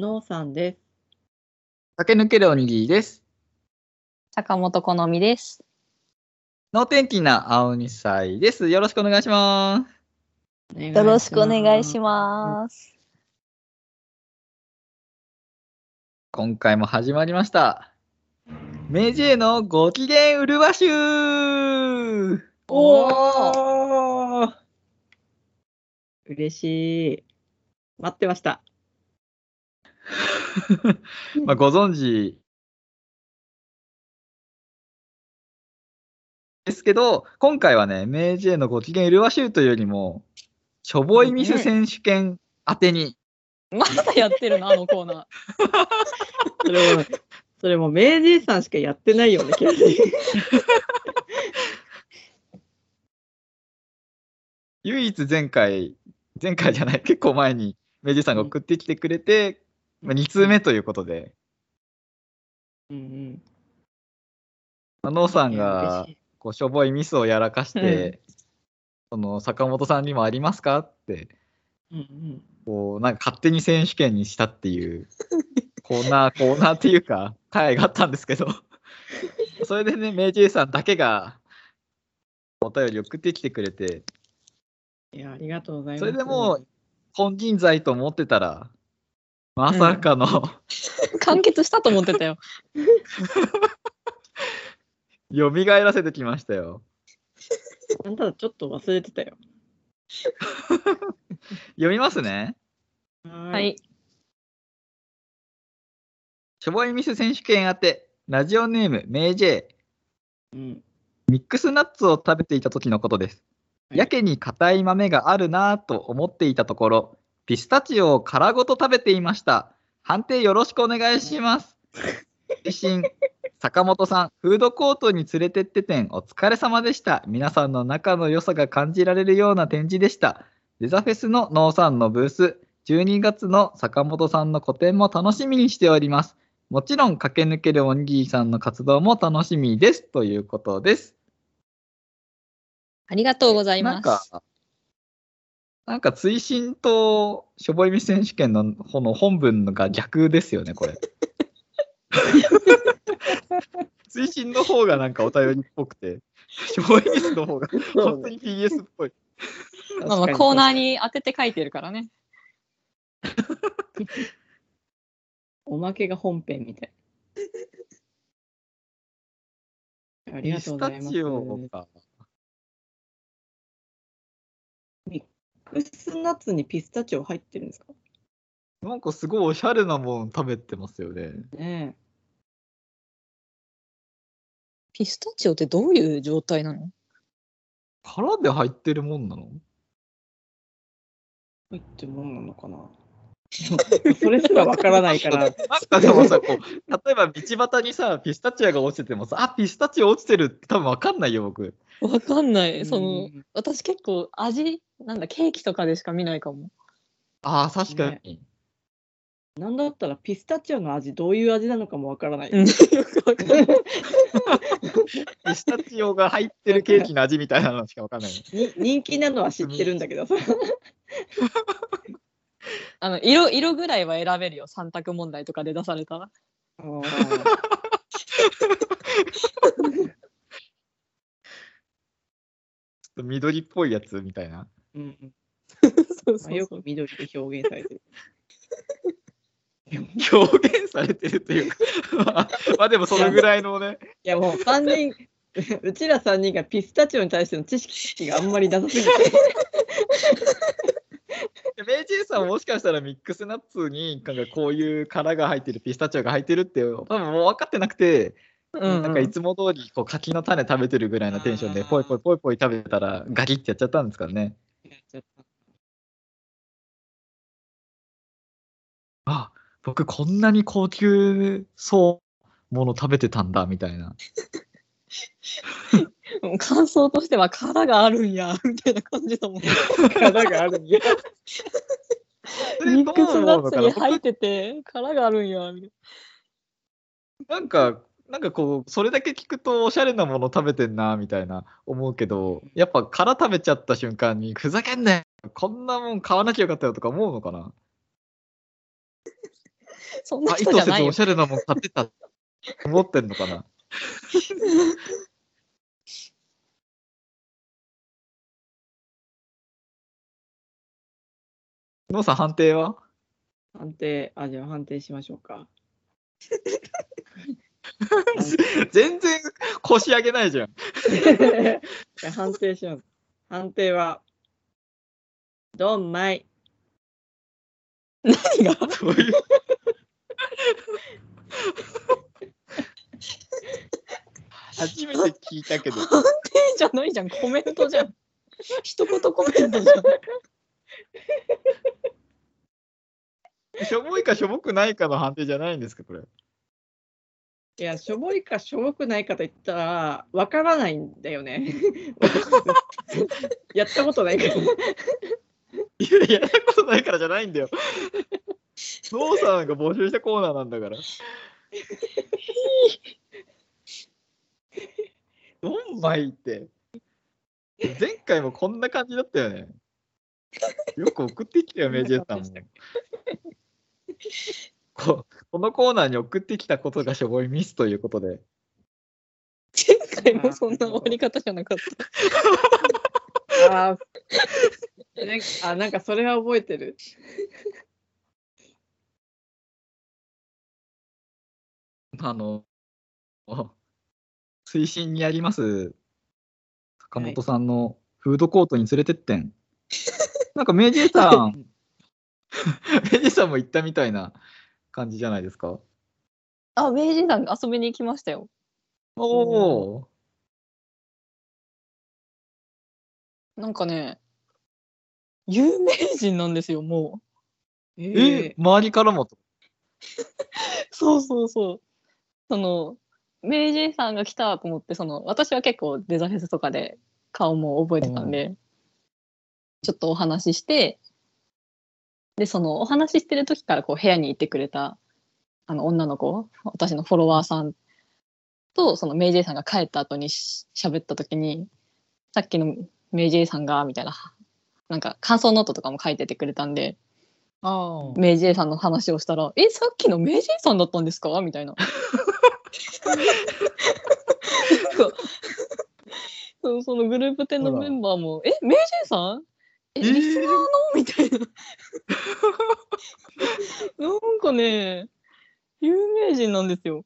のうさんです。駆け抜けるおにぎりです。坂本好みです。能天気な青二歳です。よろしくお願いします。よろしくお願いしす。ます。今回も始まりました。メジェのご機嫌うるわしゅーおー嬉しい。待ってました。まあ、ご存知ですけど、今回はね、メジェのご機嫌うるわしゅーというよりも、しょぼいミス選手権当てに、まだやってるの？あのコーナー。それも、それも明治さんしかやってないよね、決して唯一前回、前回じゃない、結構前にメジェさんが送ってきてくれて、まあ、2通目ということで、うんうん。まあノーさんがこうしょぼいミスをやらかして、その坂本さんにもありますかってうんうん。こうなんか勝手に選手権にしたっていう コーナーコーナーっていうか回があったんですけど それでねメイジェイさんだけがお便り送ってきてくれていや、ありがとうございます。それでもう本人罪と思ってたらまさかの、完結したと思ってたよ。蘇らせてきましたよあんたちょっと忘れてたよ。読みますねはは。い。しょぼいミス選手権当てラジオネームメイジェイうん。ミックスナッツを食べていた時のことです。はいやけに硬い豆があるなぁと思っていたところ、ピスタチオを殻ごと食べていました。判定よろしくお願いします。自信、坂本さん、フードコートに連れてって展お疲れ様でした。皆さんの仲の良さが感じられるような展示でした。デザフェスの農産のブース、12月の坂本さんの個展も楽しみにしております。もちろん駆け抜けるおにぎりさんの活動も楽しみです。ということです。ありがとうございます。か、なんか追伸としょぼいみ選手権のこの本文が逆ですよね、これ。追伸の方がなんかお便りっぽくて、しょぼいミスの方が本当に PS っぽい。まあまあコーナーに当てて書いてるからね。おまけが本編みたい。ありがとうございます。ックスナッツにピスタチオ入ってるんですか？なんかすごいおしゃれなもの食べてますよね。ねピスタチオってどういう状態なの？殻で入ってるもんなの？え。入ってるもんなのかな？それすらわからないから。でもさ、こう、例えば道端にさ、ピスタチオが落ちててもさ、あ、ピスタチオ落ちてるって多分わかんないよ、僕。わかんない。そのうん私結構味なんだケーキとかでしか見ないかも。ああ、確かに。なんだったらピスタチオの味どういう味なのかもわからない。ピスタチオが入ってるケーキの味みたいなのしかわかんない。に人気なのは知ってるんだけどさ。あの色色ぐらいは選べるよ。三択問題とかで出されたら。ちょっと緑っぽいやつみたいな。うんうんそうまあ、よく緑で表現されてる。表現されてるというかまあ、まあでもそのぐらいのね、いやもう3人、うちら3人がピスタチオに対しての知識があんまりなさすぎて。メイジェイさんもしかしたらミックスナッツになんかこういう殻が入ってるピスタチオが入ってるって多分もう分かってなくて、うんうんなんかいつも通りこう柿の種食べてるぐらいのテンションでポイポイポイポイ食べたらガキってやっちゃったんですからね。あ僕こんなに高級そうもの食べてたんだみたいな。感想としては殻があるんや みたいな感じだもん。殻があるんや。ミックスナッツに僕入ってて殻があるんやみたいなんか、なんかこう、それだけ聞くとおしゃれなもの食べてんなみたいな思うけど、やっぱ殻食べちゃった瞬間に、ふざけんなよこんなもん買わなきゃよかったよとか思うのかな？そんな人じゃないよ図せずおし。ゃれなもん買ってたって思ってんのかな？ノーさん判定は？判定、あ、じゃあ判定しましょうか。全然腰上げないじゃん。判定します。判定は、ドンマイ。何が？そういう？初めて聞いたけど。判定じゃないじゃん。コメントじゃん。一言コメントじゃん。しょぼいかしょぼくないかの判定じゃないんですか、これ。いや、しょぼいかしょぼくないかと言ったら、わからないんだよね。やったことないから。いや、やったことないからじゃないんだよ。ノーさんが募集したコーナーなんだから。ドンマイって。前回もこんな感じだったよね。よく送ってきたよ、メジェさんも。ここのコーナーに送ってきたことがしょぼいミスということで。前回もそんな終わり方じゃなかった。あーなんかあ、なんかそれは覚えてる。あの、推進にあります、坂本さんのフードコートに連れてってん。なんか、メイジェイさん、メイジェイさんも行ったみたいな感じじゃないですか？あ、明治山遊びに行きましたよ。おお、なんかね、有名人なんですよ、もう。ええ、周りからもと？そうそうそう。その、明治さんが来たと思って、その、私は結構デザフェスとかで顔も覚えてたんで、ちょっとお話しして、で、その、お話ししてる時からこう部屋にいてくれた、あの、女の子、私のフォロワーさんと、その、明治さんが帰った後にし喋った時に、さっきのメイジェイさんが、みたいな、なんか感想ノートとかも書いててくれたんで、あメイジェイさんの話をしたら、え、さっきのメイジェイさんだったんですか？みたいな。そうそのグループ展のメンバーも、え、メイジェイさん？え、えーリスナーの？みたいな。なんかね、有名人なんですよ。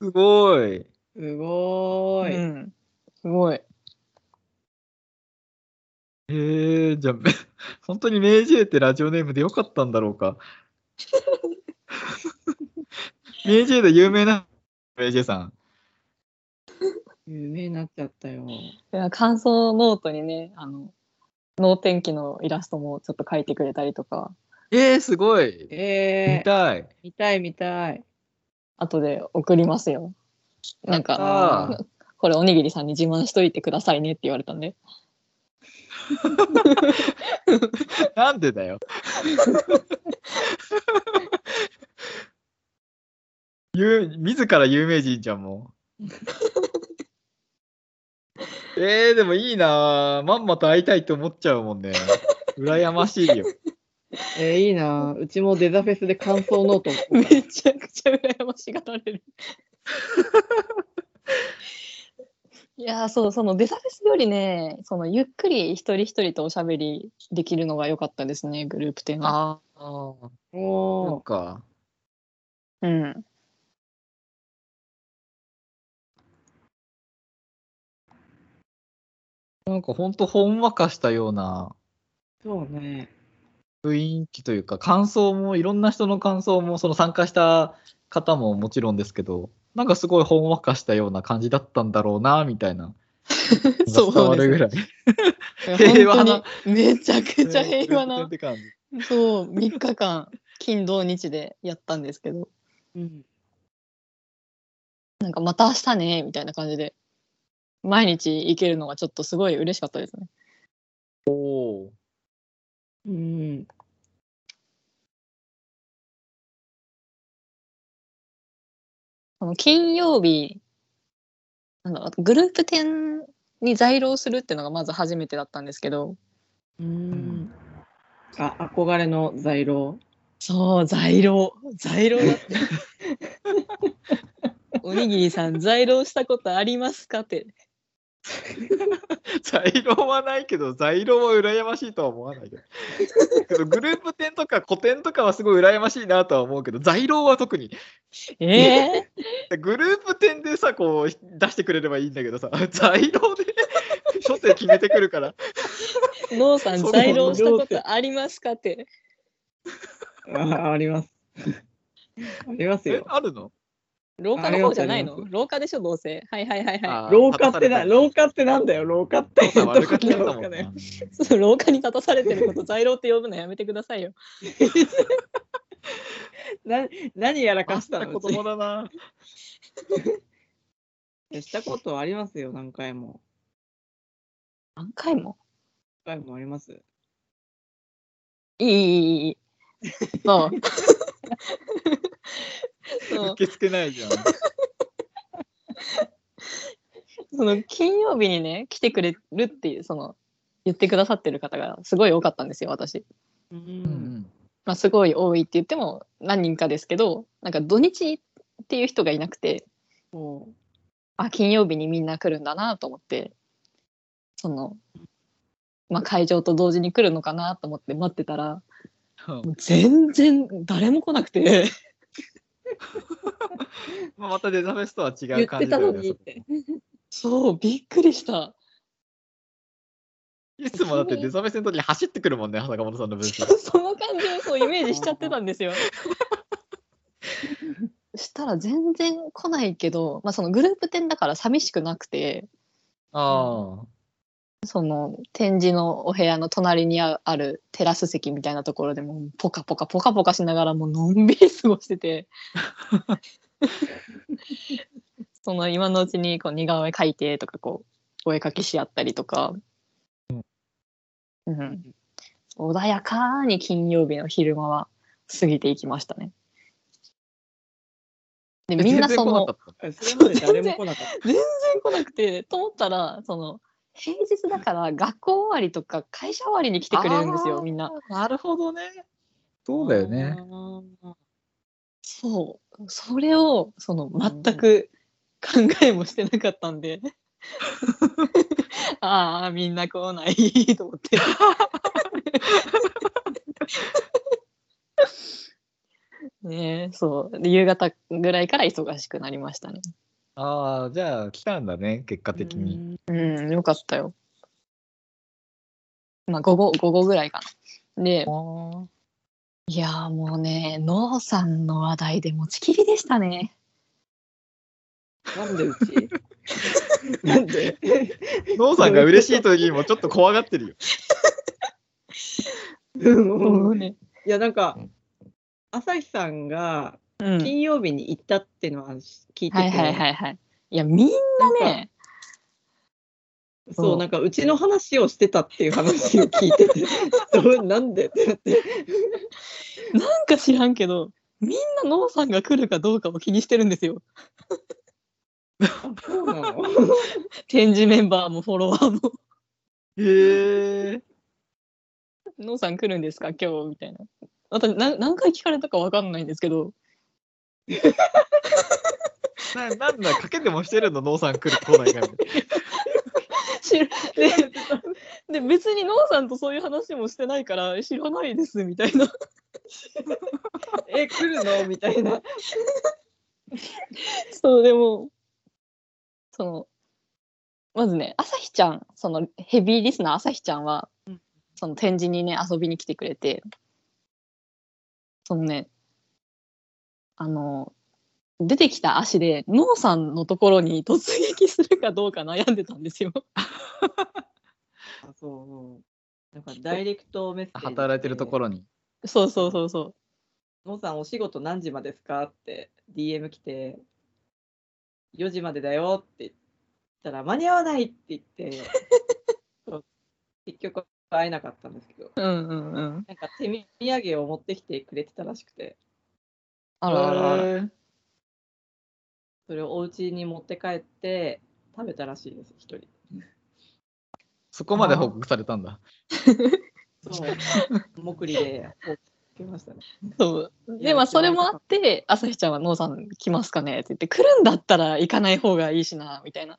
すごい。すごーい。うん。すごい。えー、じゃあ、め 本当にメイジェイってラジオネームでよかったんだろうか。メイジェイで有名なメイジェイさん。有名になっちゃったよ。いや感想ノートにね、あの、能天気のイラストもちょっと描いてくれたりとか、えー、すごい。えー、見たい。見たい見たい。後で送りますよ。なんか、これおにぎりさんに自慢しといてくださいねって言われたんで。なんでだよ。ゆ自ら有名人じゃん、もう。えー、でもいいなぁ。まんまと会いたいと思っちゃうもんね。羨ましいよ。えー、いいな。うちもデザフェスで感想ノートを めちゃくちゃ羨ましがられる。いやーそうそのデザフェスよりねそのゆっくり一人一人とおしゃべりできるのが良かったですねグループ展は。ああ、そおっか。うん。なんかほんとほんわかしたようなそうね。雰囲気というか、感想も、いろんな人の感想も、その参加した方ももちろんですけど、なんかすごいほんわかしたような感じだったんだろうな、みたいな。そ う伝わるぐらい。平和なめちゃくちゃ平和っな。そう3日間金土日でやったんですけどうん。なんかまた明日ねみたいな感じで毎日行けるのがちょっとすごい嬉しかったですね。おーうん。その金曜日なんだろうグループ展に在廊するっていうのがまず初めてだったんですけどうん。あ、憧れの在廊。そう、在廊。在廊だって。おにぎりさん、在廊したことありますかって。在廊はないけど、在廊は羨ましいとは思わないけど。グループ展とか古典とかはすごい羨ましいなとは思うけど、在廊は特に。えグループ展でさ、こう出してくれればいいんだけどさ、在廊で 初手決めてくるから。ー、ノーさん、そう在廊したことありますかって。ああります。ありますえよ。あるの？廊下の方じゃないの？廊下でしょ、どうせ。はいはいはいはあー廊下ってな、廊下ってなんだよ、廊下って。どこの廊下もんなだよ。い。そう廊下に立たされてること、在廊って呼ぶのやめてくださいよ。な何やらかしたの？あ子供だな。したことありますよ、何回も。何回も？何回もあります。いいいいいいい。そう。受け付けないじゃん。その金曜日にね来てくれるっていうその言ってくださってる方がすごい多かったんですよ私。う。うんんまあ、すごい多いって言っても何人かですけどなんか土日っていう人がいなくてもあ金曜日にみんな来るんだなと思ってその、まあ、会場と同時に来るのかなと思って待ってたら全然誰も来なくて まあまたデザフェスとは違言っう感てたのじだよね。にって。そうびっくりした。いつもだってデザフェスの時に走ってくるもんね、坂本さんのブース。その感じをそうイメージしちゃってたんですよ。したら全然来ないけど、まあ、そのグループ展だから寂しくなくてあその展示のお部屋の隣にああるテラス席みたいなところでもうポカポカポカポカしながらもうのんびり過ごしてて その今のうちにこう似顔絵描いてとかこうお絵描きし合ったりとか、うん、穏やかに金曜日の昼間は過ぎていきましたね。であ。みんなその。全然来なくてと思ったらその平日だから学校終わりとか会社終わりに来てくれるんですよみんな。なるほどね。そうだよね。そう。それをその全く考えもしてなかったんで。ああみんな来ないと思って。ねえそう。で夕方ぐらいから忙しくなりましたねああ、じゃあ来たんだね、結果的に。うんよかったよまあ午後午後ぐらいかなでいやーもうね、ノーさんの話題で持ちきりでしたね。なんでうち？なんで？ノーさんが嬉しい時にもちょっと怖がってるよ。うんね。いや、なんか、朝日さんがうん。金曜日に行ったっていうのは聞いてて、はいはいはいはい。いや、みんなね、そうう、なんかうちの話をしてたっていう話を聞いてて、どうなんでってなって、なんか知らんけど、みんなノーさんが来るかどうかを気にしてるんですよ。あそうなの？展示メンバーもフォロワーも。へえ。ノーさん来るんですか？今日？みたいな。私な何回聞かれたかわかんないんですけど、ななんだ、かけてもしてるの、ノーさん来る来ないかみたい知るでで別にノーさんとそういう話もしてないから知らないですみたいな。え、来るの？みたいな。そうでもそのまずね朝日ちゃんそのヘビーリスナー朝日ちゃんは、うんその展示にね遊びに来てくれてそのねあの出てきた足でノーさんのところに突撃するかどうか悩んでたんですよ。あそう。なんかダイレクトメッセーな。ジ。働いてるところ。ろに。そうそうそうそう。のさん、お仕事何時までですか？って DM 来て、4時までだよって言ったら、間に合わないって言って、そう結局会えなかったんですけど、うんうんうん。なんか手土産を持ってきてくれてたらしくて、あらあらあら。へーそれをお家に持って帰って食べたらしいです、一人。そこまで報告されたんだ。そう。もくりで、けましたね。そう。で、まあ、それもあって、朝日ちゃんは、ノーさん来ますかね？って言って、来るんだったら行かない方がいいしな、みたいな。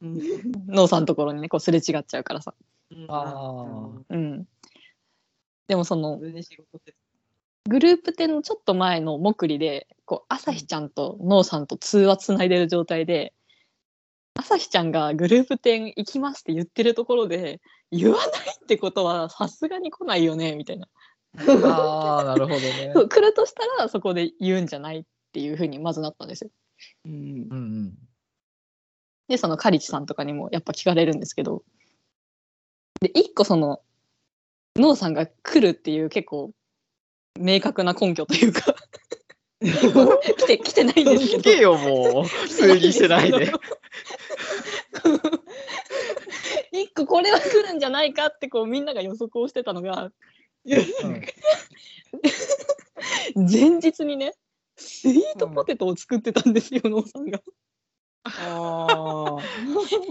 うん。ノーさんのところにね、こうすれ違っちゃうからさ。あうん。でも、その普、通に仕事してグループ展のちょっと前のもくりで、こう、朝日ちゃんとノーさんと通話つないでる状態で、朝日ちゃんがグループ展行きますって言ってるところで、言わないってことはさすがに来ないよね、みたいな。あー、なるほどね。そう来るとしたらそこで言うんじゃないっていうふうにまずなったんですよ。うんうんうん。で、そのカリチさんとかにもやっぱ聞かれるんですけど、で、一個その、ノーさんが来るっていう結構明確な根拠というか、来て、来てないんですけど。聞けよ、もう。普通にしてないで。一個これは来るんじゃないかってこうみんなが予測をしてたのが、前日にね、スイートポテトを作ってたんですよ、ノーさんが。あ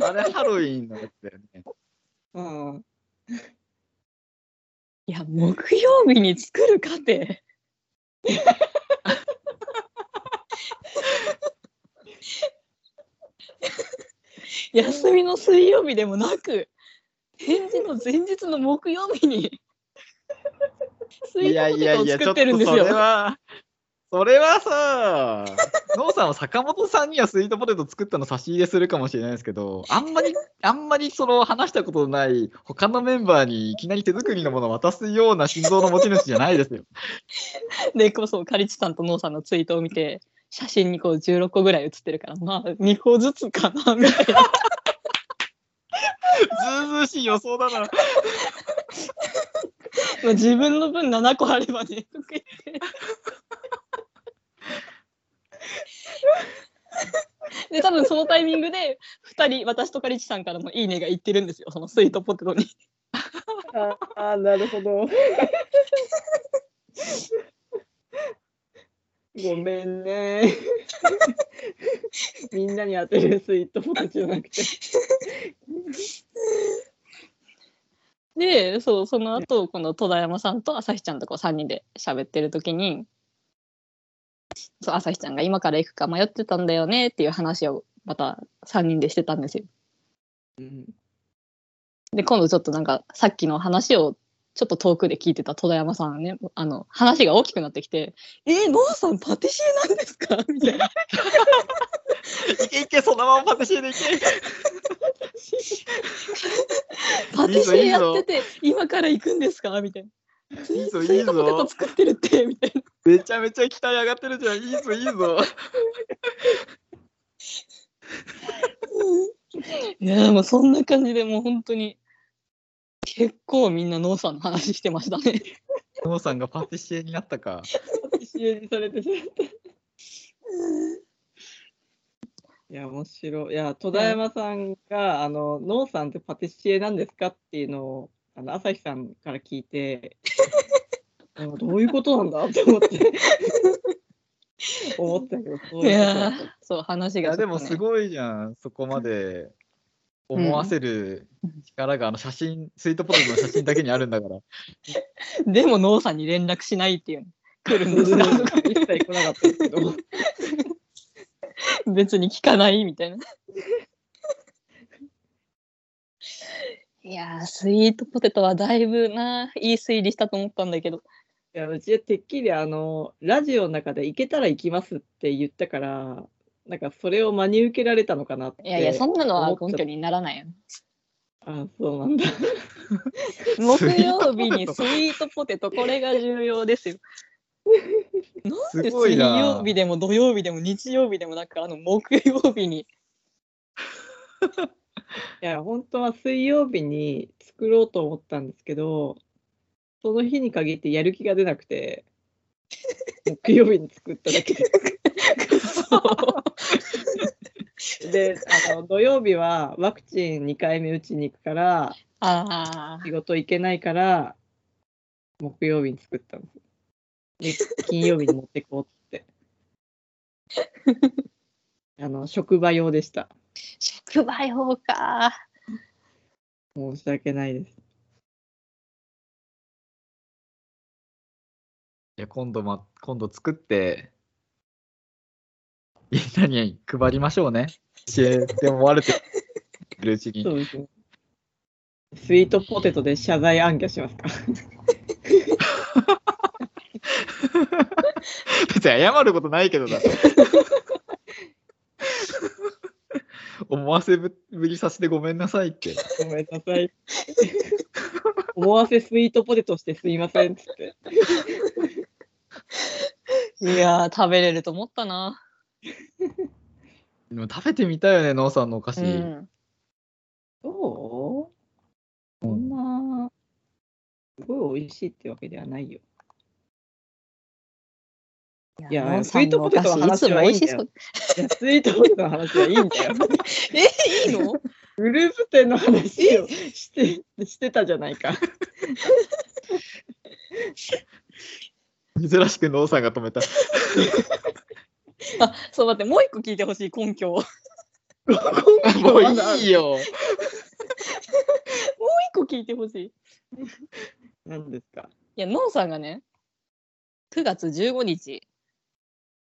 あれ、ハロウィンのやつだよね。あ。うん。いや、木曜日に作るかって。休みの水曜日でもなく、返事の前日の木曜日に、スイいやートポテトをいやいや、ちょ作っとそってるんですよ。れは、それはさ、ノーさんは坂本さんにはスイートポテト作ったの差し入れするかもしれないですけど、あんまり、あんまりその話したことのない他のメンバーにいきなり手作りのものを渡すような心臓の持ち主じゃないですよ。で、こそ、カリチさんとノーさんのツイートを見て、写真にこう16個ぐらい写ってるから、まあ、2個ずつかな、みたいな。ずうずうしい予想だな。まあ自分の分7個あればね、とか言って。で、多分そのタイミングで、2人、私とカリチさんからのいいねがいってるんですよ、そのスイートポテトに。ああ、なるほど。ごめんね。みんなに当てるスイートポテトじゃなくて。で、そう、その後、この戸田山さんと朝日ちゃんとこう3人で喋ってる時に、そう、朝日ちゃんが今から行くか迷ってたんだよねっていう話をまた3人でしてたんですよ。うんで、今度ちょっとなんか、さっきの話をちょっと遠くで聞いてた戸田山さんね、あの、話が大きくなってきて、えー、ノーさんパティシエなんですか？みたいな。いけいけ、そのままパティシエでいけ。パティシエやってて、今から行くんですか？みたいな。いいぞ、いいートポテトぞ。作ってるって、みたいな。めちゃめちゃ期待上がってるじゃん。いいぞ、いいぞ。いや、もうそんな感じでもう本当に、結構みんなノーさんの話してましたね。ノーさんがパティシエになったか。パティシエにされてしまった。いや、面白い。いや、戸田山さんが、あの、ノーさんってパティシエなんですかっていうのを、あの、朝日さんから聞いて、どういうことなんだ？って思って、思ったけど、そういうことだったそう、話がちょっと、いや、ね。でもすごいじゃん。そこまで思わせる力が、あの写真、スイートポテトの写真だけにあるんだから。でもノーさんに連絡しないっていう。来るんです一切来なかったですけど。別に聞かないみたいな。いやー、スイートポテトはだいぶな、いい推理したと思ったんだけど。いや、うちはてっきり、あの、ラジオの中で行けたら行きますって言ったから、なんかそれを真に受けられたのかなって。いやいや、そんなのは根拠にならないよ。あ、そうなんだ。木曜日にスイートポテト、これが重要ですよ。なんすで水。曜日でも土曜日でも日曜日でもなく、あの木曜日に。いや、本当は水曜日に作ろうと思ったんですけど、その日に限ってやる気が出なくて、木曜日に作っただけで。で、あの土曜日はワクチン2回目打ちに行くから、ああ、仕事行けないから、木曜日に作ったんです。で、金曜日に持ってこうって。あの、職場用でした。職場用か。申し訳ないです。いや、今度ま、今度作って、みんなに配りましょうね。教えて思われてるうちに。そうですね。スイートポテトで謝罪暗記しますか。別に謝ることないけどな。思わせぶりさせてごめんなさいって。ごめんなさい。思わせスイートポテトしてすいませんっつって。いやー、食べれると思ったな。でも食べてみたいよね、ノーさんのお菓子。うん。そう？そんな、すごい美味しいってわけではないよ。いやスイートポテトの話はいいんだよスイートポテトの話はいいんだよ。え、いいの？グループ店の話をしてしてたじゃないか。珍しくノーさんが止めた。あ、そう待って、もう一個聞いてほしい根拠を。もうもういいよ。一個聞いてほしい。い何ですか？や、ノンさんがね、9月15日、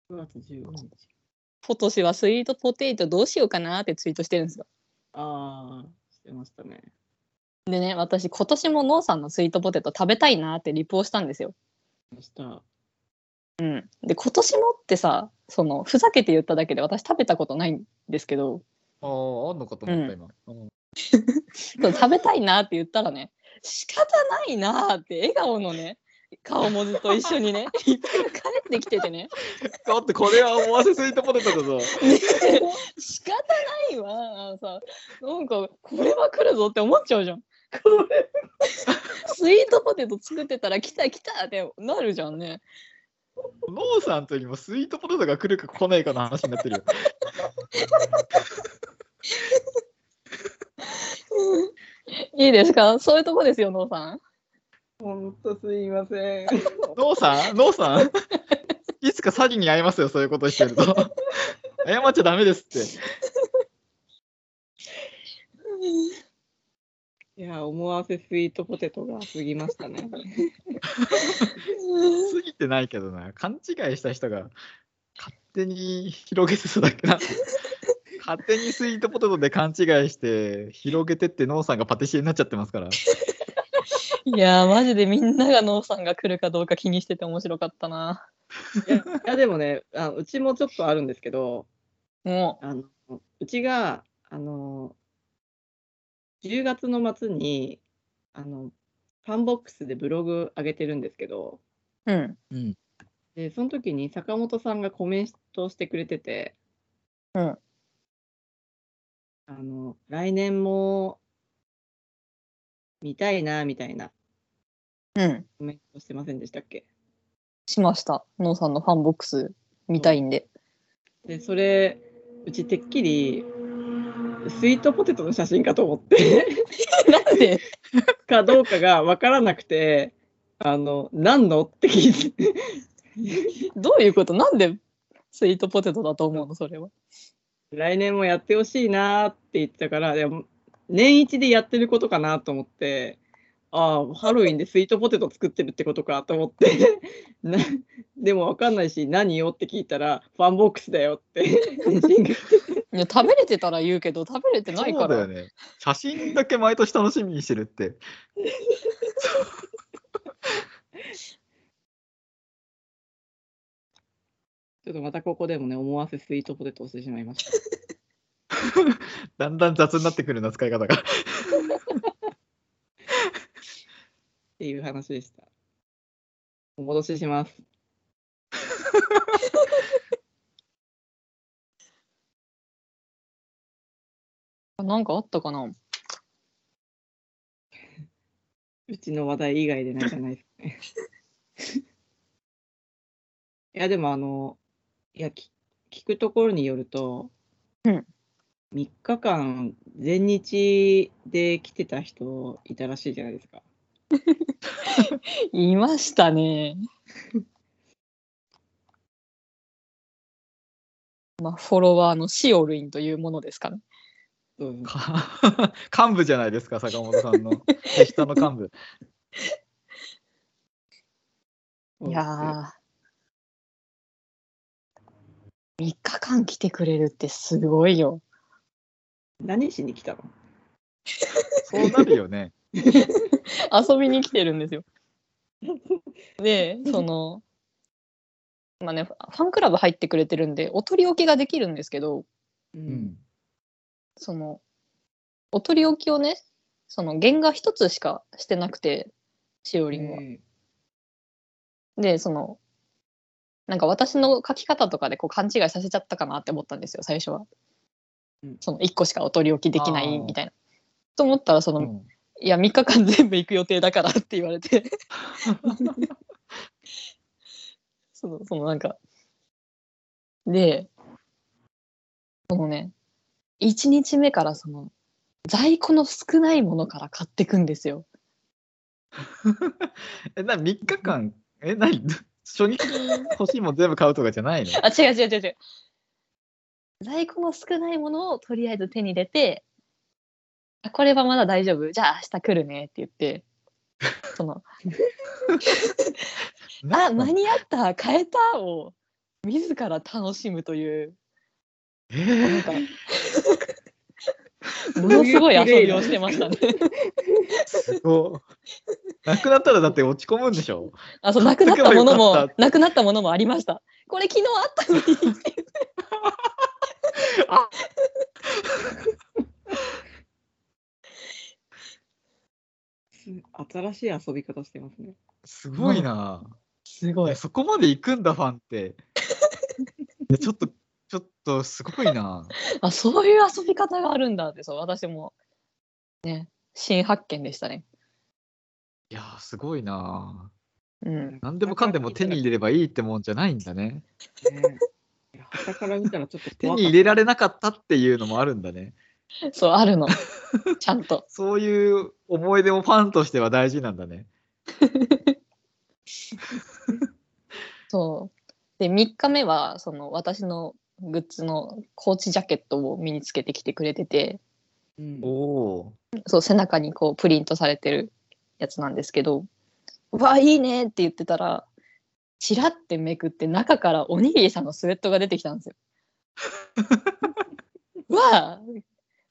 ?9 月15日。今年はスイートポテトどうしようかなってツイートしてるんですよ。ああ、してましたね。でね、私、今年もノンさんのスイートポテト食べたいなってリプをしたんですよ。ました。うん。で、今年もってさ、その、ふざけて言っただけで私食べたことないんですけど、ああ、あんのかと思った、今。うん そう食べたいなって言ったらね、仕方ないなって笑顔のね、顔文字と一緒にね、リプが返ってきててね、だってこれは思わせスイートポテトだぞ。仕方ないわ。あのさ、なんか、これは来るぞって思っちゃうじゃん。スイートポテト作ってたら来た来たってなるじゃんね。ノーさんというよりもスイートポテトが来るか来ないかの話になってるよ。いいですか？そういうとこですよ、ノーさん。ほんとすいません。ノーさん？ノーさん？いつか詐欺に遭いますよ、そういうことしてると。謝っちゃダメですって。いや、思わせスイートポテトが過ぎましたね。過ぎてないけどな、勘違いした人が勝手に広げてただけなんで。勝手にスイートポテトで勘違いして広げてってノーさんがパティシエになっちゃってますから。いやー、マジでみんながノーさんが来るかどうか気にしてて面白かったな。いや、いやでもねあの、うちもちょっとあるんですけど、もあのうちが、あの、10月の末に、あの、ファンボックスでブログ上げてるんですけど、う、うん。うん。で、その時に坂本さんがコメントしてくれてて、うんあの、来年も見たいな、みたいなうん。コメントしてませんでしたっけ？しました。ノーさんのファンボックス見たいんで。で、それ、うちてっきり、スイートポテトの写真かと思って、なんで？かどうかが分からなくて、あの、何の？って聞いて、どういうこと？なんでスイートポテトだと思うの？それは。来年もやってほしいなって言ってたから、でも年一でやってることかなと思って、ああ、ハロウィンでスイートポテト作ってるってことかと思って、なでも分かんないし、何よって聞いたら、ファンボックスだよって いや食べれてたら言うけど食べれてないから。そうだよね。写真だけ毎年楽しみにしてるって。ちょっとまたここでもね、思わせスイートポテトをしてしまいました。だんだん雑になってくるな、使い方が。っていう話でした。お戻しします。なんかあったかな？うちの話題以外でないじゃないですかね。いや、でもあの、いや、き聞くところによると、うん3日間、全日で来てた人いたらしいじゃないですか。いましたね。まあ、フォロワーのシオルインというものですかね。そうか 幹部じゃないですか、坂本さんの。手下の幹部。いやー、3日間来てくれるってすごいよ。何しに来たの？そうなるよね。遊びに来てるんですよ。で、その、まあね、ファンクラブ入ってくれてるんで、お取り置きができるんですけど、うう。ん。その、お取り置きをね、その原画一つしかしてなくて、しおりんは。えで、その、なんか私の書き方とかでこう勘違いさせちゃったかなって思ったんですよ、最初はうん。その1個しかお取り置きできないみたいな。と思ったら、その、うんいや、3日間全部行く予定だからって言われて。その、そのなんか。で、そのね、1日目からその、在庫の少ないものから買ってくんですよ。え、な、3日間、え、なに、初日に欲しいもん全部買うとかじゃないの？あ、違う違う違う違う。在庫の少ないものをとりあえず手に入れて、あこれはまだ大丈夫。じゃあ明日来るねって言って、その、あ、間に合った、買えたを自ら楽しむという、えなんか、ものすごい遊びをしてましたね。すごい。なくなったらだって落ち込むんでしょあ、そう、なくなったものもなくなったものもありました。これ昨日あったのに。あ新しい遊び方してますね。すごいな。すごいや。そこまで行くんだ、ファンって。ちょっと、ちょっとすごいな。あ、そういう遊び方があるんだって、そう、私も、ね、新発見でしたね。いやー、すごいな。うん。何でもかんでも手に入れればいいってもんじゃないんだね。ねいや旗から見たらちょっと手に入れられなかったっていうのもあるんだね。そう、あるの。ちゃんと。そういう思い出もファンとしては大事なんだね。そう。で、3日目は、その、私のグッズのコーチジャケットを身につけてきてくれてて、たうんおおそう、背中にこう、プリントされてるやつなんですけど、うわ、いいねって言ってたら、チラってめくって中からおにぎりさんのスウェットが出てきたんですよ。う わあ、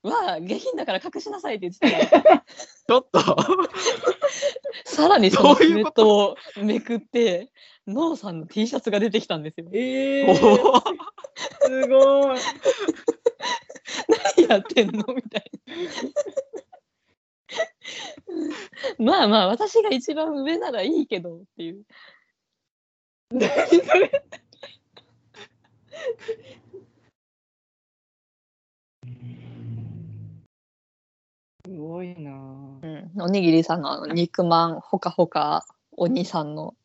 うわあ、下品だから隠しなさいって言ってたら、ちょっと さらにそのスウェッどういうことトをめくって、ノーさんの T シャツが出てきたんですよ。えーすごい。何やってんの？みたいな。まあまあ、私が一番上ならいいけどっていう。何それすごいなぁうん、おにぎりさんのあの肉まんほかほかお兄さんの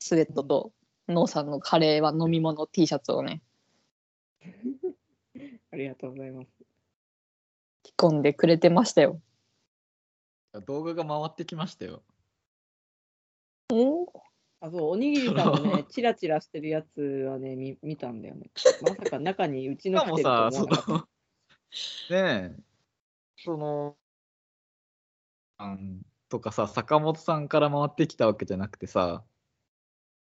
スウェットとノーさんのカレーは飲み物 T シャツをね ありがとうございます。着込んでくれてましたよ。動画が回ってきましたよ。あ、そう、おにぎりさんのね、チラチラしてるやつはね、見見たんだよね。まさか中にうちしの来てると思わなかった。の、ねえ、その、とかさ、坂本さんから回ってきたわけじゃなくてさ、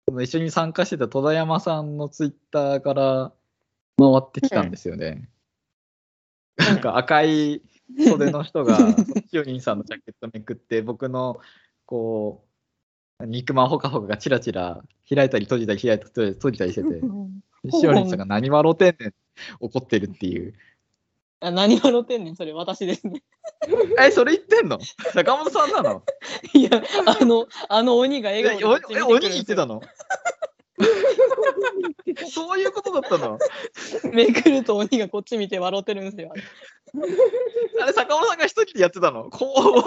その一緒に参加してた戸田山さんのツイッターから回ってきたんですよね。なんか赤い袖の人が、ひよりんさんのジャケットめくって、僕の、こう、肉まんほかほかがチラチラ開いたり閉じたり開いたり閉じたりしてて、しおりんさんが何笑うてんねん怒ってるっていう。あ何笑ってんねんそれ私ですね。え、それ言ってんの？坂本さんなの？いやあのあの鬼がえ、笑顔でえ見てくるんですよ。鬼言ってたの？そういうことだったの？めくると鬼がこっち見て笑ってるんですよ。あれ、坂本さんが一人でやってたの？こ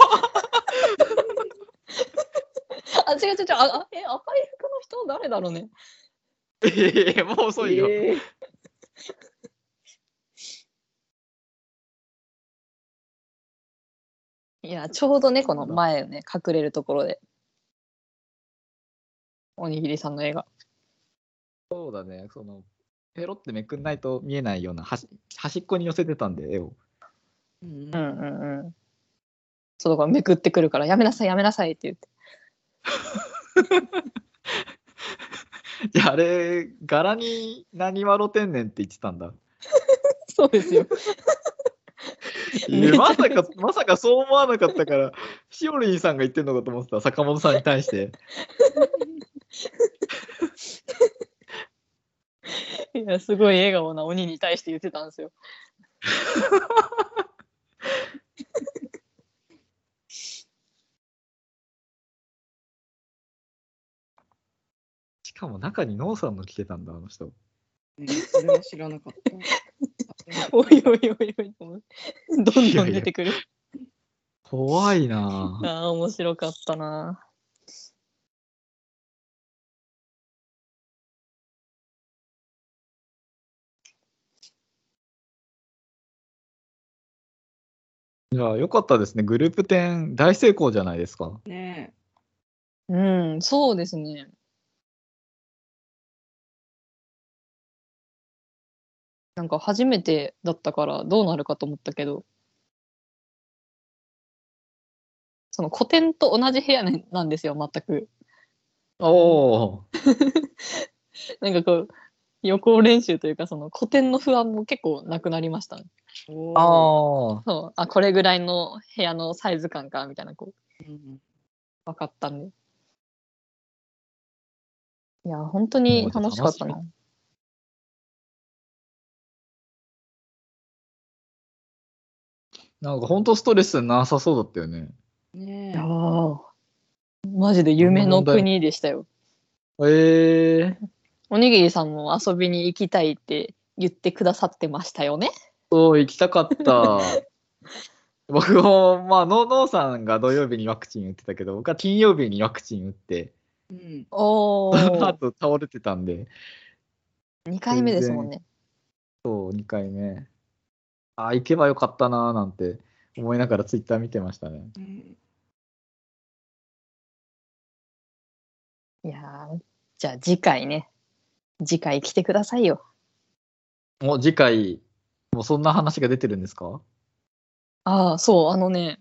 あ違う違う違うああえ赤い服の人誰だろうね。ういやいやもう遅いよ。えーいやちょうどねこの前ね隠れるところでおにぎりさんの絵が。そうだね、その、ペロってめくんないと見えないような端端っこに寄せてたんで、絵を。うんうんうんうん。そうだからめくってくるからやめなさいやめなさいって言って。じゃああれ、柄に何笑ってんねんって言ってたんだ。そうですよ。いやまさか、まさかそう思わなかったから、しおりんさんが言ってんのかと思ってた、坂本さんに対して。いや、すごい笑顔な鬼に対して言ってたんですよ。かも中にノーさんの来てたんだ、あの人。ねそれは知らなかった。おいおいおいおい。どんどん出てくる。怖いなぁ。ああ、面白かったな。いや、よかったですね。グループ10大成功じゃないですか。ねうん、そうですね。なんか初めてだったからどうなるかと思ったけど、その古典と同じ部屋ねなんですよ、全く。おお。なんかこう、予行練習というか、その古典の不安も結構なくなりましたね。あ。そう、あ、これぐらいの部屋のサイズ感か、みたいな、こう、うん分かったんで。いや、本当に楽しかったな。なんか本当ストレスなさそうだったよね。ねいやーマジで夢の国でしたよ。ええおにぎりさんも遊びに行きたいって言ってくださってましたよね。そう、行きたかった。僕も、まあ、ノノーさんが土曜日にワクチン打ってたけど、僕は金曜日にワクチン打って、うんおー、後倒れてたんで、2回目ですもんね。そう、2回目。ああ、行けばよかったなーなんて思いながらツイッター見てましたね。うんいやーじゃあ次回ね。次回来てくださいよ。もう次回、もうそんな話が出てるんですか？ああ、そう、あのね、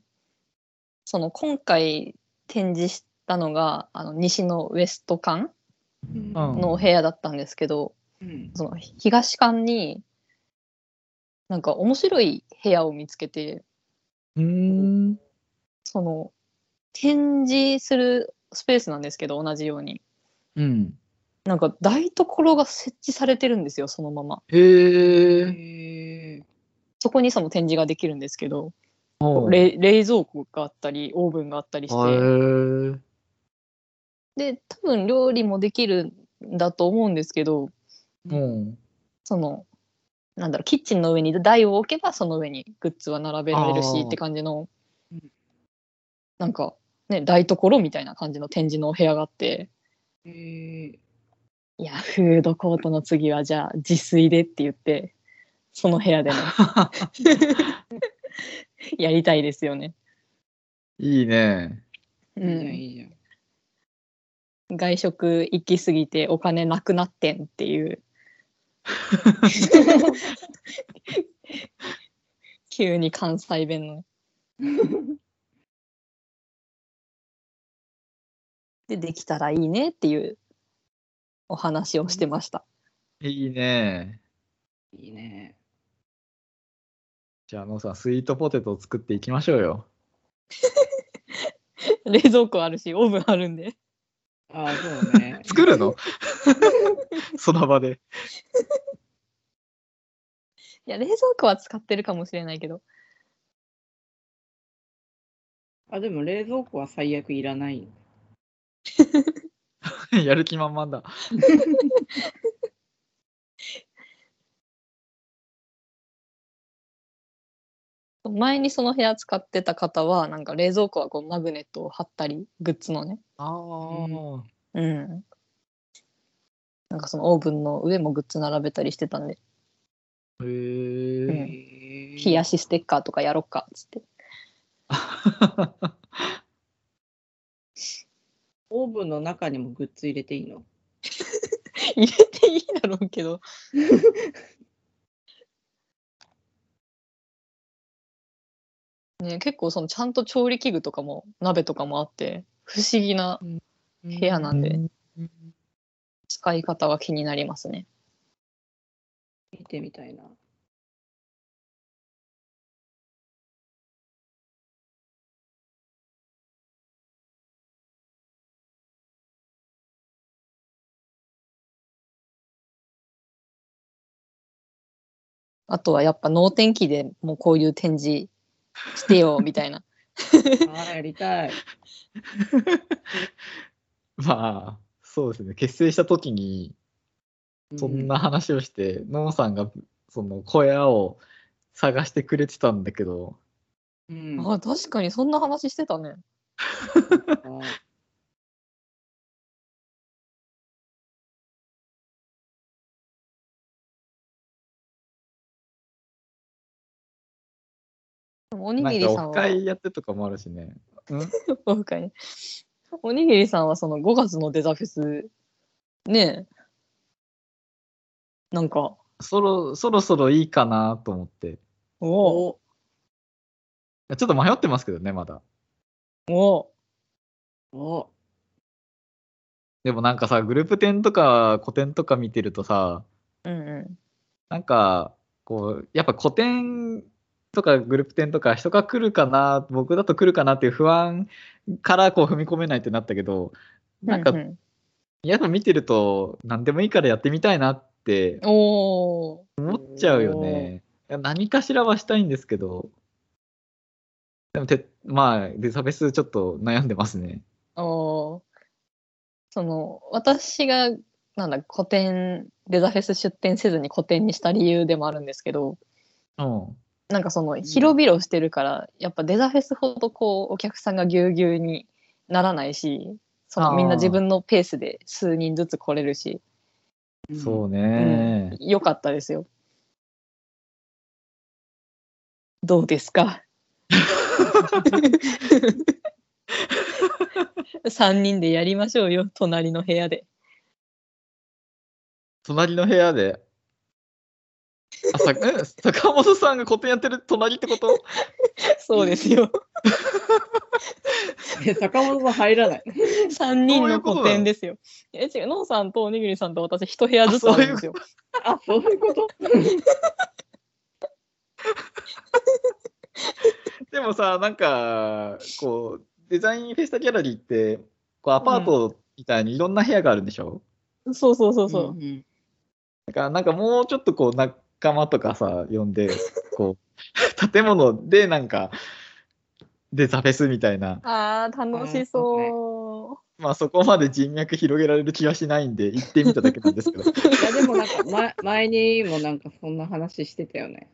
その今回展示したのが、あの西のウエスト館うんの部屋だったんですけど、うんその東館に、なんか面白い部屋を見つけて、ん。その展示するスペースなんですけど同じようにうん。なんか台所が設置されてるんですよそのままへえ。そこにその展示ができるんですけど冷冷蔵庫があったりオーブンがあったりしへてーで多分料理もできるんだと思うんですけどうん。そのなんだろうキッチンの上に台を置けばその上にグッズは並べられるしって感じのうん。なんかね台所みたいな感じの展示のお部屋があって。へえいやフードコートの次はじゃあ自炊でって言ってその部屋でね やりたいですよね。いいね。ういいじゃんん、いいじゃん。外食行き過ぎてお金なくなってんっていう 急に関西弁の。でできたらいいねっていうお話をしてました。いいね。いいねじゃあ、ノーさん、スイートポテトを作っていきましょうよ。冷蔵庫あるしオーブンあるんで。ああそうね作るの？その場で。いや冷蔵庫は使ってるかもしれないけどあでも冷蔵庫は最悪いらない やる気満々だ。前にその部屋使ってた方はなんか冷蔵庫はこうマグネットを貼ったりグッズのねああ。うんなんかそのオーブンの上もグッズ並べたりしてたんで。へえ。うん冷やしステッカーとかやろっかっつって。オーブンの中にもグッズ入れていいの？入れていいだろうけど。ね結構そのちゃんと調理器具とかも鍋とかもあって不思議な部屋なんで、使い方が気になりますね。見てみたいな。あとはやっぱ能天気でもうこういう展示してよみたいな。ああ、やりたい。まあ、そうですね。結成した時に、そんな話をして、のんさんが、その小屋を探してくれてたんだけど、うん。あ確かにそんな話してたね。あでもおになんかオフぎりさんは、会やってとかもあるしね。うん？オフ会ねおにぎりさんはその5月のデザフェス、ねえ、なんか、そろそろそろいいかなと思って。お。お。おちょっと迷ってますけどね、まだ。お。お。でもなんかさ、グループ展とか古典とか見てるとさ、うんうなんか、こう、やっぱ古典とかグループ展とか人が来るかな、僕だと来るかなっていう不安からこう踏み込めないってなったけど、ん。なんかううやっぱ見てると何でもいいからやってみたいなって思っちゃうよね。何かしらはしたいんですけど、でもて、まあ、デザフェスちょっと悩んでますね。おーその私がなんだ古典デザフェス出展せずに古典にした理由でもあるんですけどうん。なんかその広々してるから、やっぱデザフェスほどこうお客さんがぎゅうぎゅうにならないしそのみんな自分のペースで数人ずつ来れるし、そううんね。よかったですよ。どうですか？3人でやりましょうよ隣の部屋で。隣の部屋で？あさえ坂本さんが古典やってる隣ってこと？そうですよ。え坂本さん入らない。3人のどういうことなの？古典ですよ。え、違う、ノンさんとおにぎりさんと私一部屋ずつあるんですよ。あ、そういうこと？でもさ、なんか、こう、デザインフェスタギャラリーって、こうアパートみたいにいろんな部屋があるんでしょ、そうそうそうそう。んんだからなんかもうちょっとこう仲間とかさ、呼んで、こう、建物でなんか、デザフェスみたいな、ああ、楽しそまあそこまで人脈広げられる気はしないんで、行ってみただけなんですけど。いやでもなんか前前にもなんかそんな話してたよね。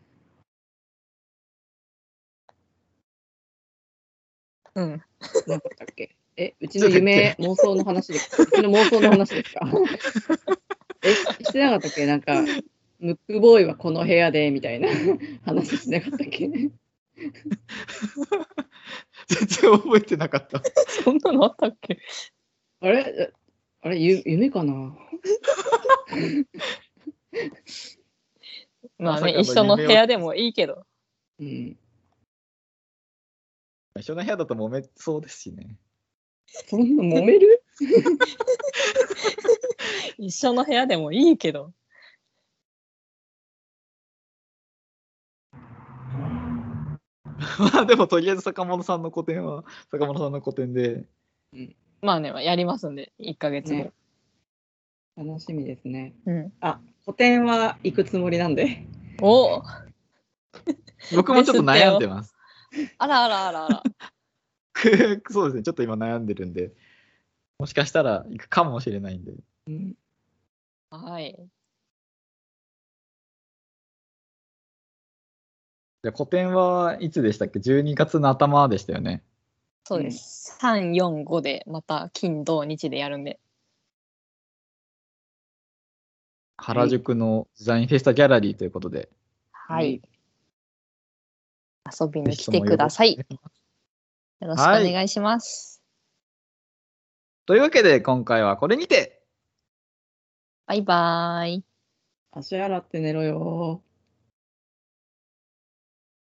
う。うん。なかったっけ？え、うちの夢、妄想の話です。うちの妄想の話ですか？え、してなかったっけ？なんか、ムックボーイはこの部屋でみたいな話してなかったっけ？全然覚えてなかった。そんなのあったっけ？あれ？あれ、ゆ夢かな？まあね、一緒の部屋でもいいけど。うん。一緒の部屋だと揉めそうですしね。そんな揉める？一緒の部屋でもいいけど。まあでもとりあえず坂本さんの個展は、坂本さんの個展で、まあね、やりますんで、1ヶ月後。ね楽しみですね。うん。あ、個展は行くつもりなんで。お僕もちょっと悩んでます。あらあらあらあら。そうですね、ちょっと今悩んでるんで、もしかしたら行くかもしれないんで。うん、はい。じゃあ個展はいつでしたっけ ?12 月の頭でしたよね。そうです。3、4、5で、また金、土、日でやるんで。原宿のデザインフェスタギャラリーということで。はい。遊びに来てください。よろしくお願いします。というわけで今回はこれにてバイバーイ。足洗って寝ろよ